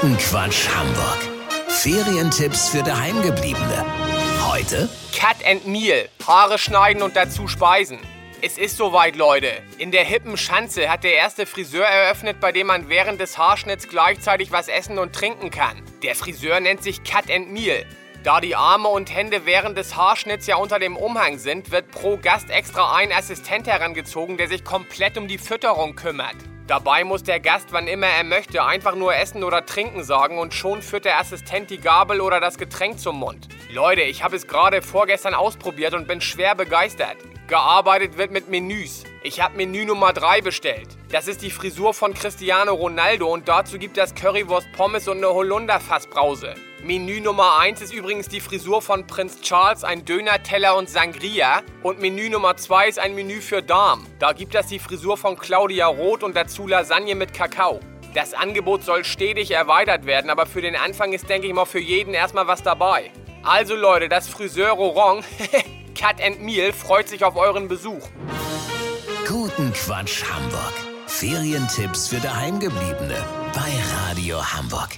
Guten Quatsch Hamburg. Ferientipps für Daheimgebliebene. Heute Cut and Meal. Haare schneiden und dazu speisen. Es ist soweit, Leute. In der hippen Schanze hat der erste Friseur eröffnet, bei dem man während des Haarschnitts gleichzeitig was essen und trinken kann. Der Friseur nennt sich Cut and Meal. Da die Arme und Hände während des Haarschnitts ja unter dem Umhang sind, wird pro Gast extra ein Assistent herangezogen, der sich komplett um die Fütterung kümmert. Dabei muss der Gast, wann immer er möchte, einfach nur Essen oder Trinken sagen und schon führt der Assistent die Gabel oder das Getränk zum Mund. Leute, ich habe es gerade vorgestern ausprobiert und bin schwer begeistert. Gearbeitet wird mit Menüs. Ich habe Menü Nummer 3 bestellt. Das ist die Frisur von Cristiano Ronaldo und dazu gibt es Currywurst Pommes und eine Holunderfassbrause. Menü Nummer 1 ist übrigens die Frisur von Prinz Charles, ein Döner-Teller und Sangria. Und Menü Nummer 2 ist ein Menü für Darm. Da gibt es die Frisur von Claudia Roth und dazu Lasagne mit Kakao. Das Angebot soll stetig erweitert werden, aber für den Anfang ist, denke ich mal, für jeden erstmal was dabei. Also Leute, das Friseur Rorong, Cut and Meal, freut sich auf euren Besuch. Guten Quatsch Hamburg. Ferientipps für Daheimgebliebene bei Radio Hamburg.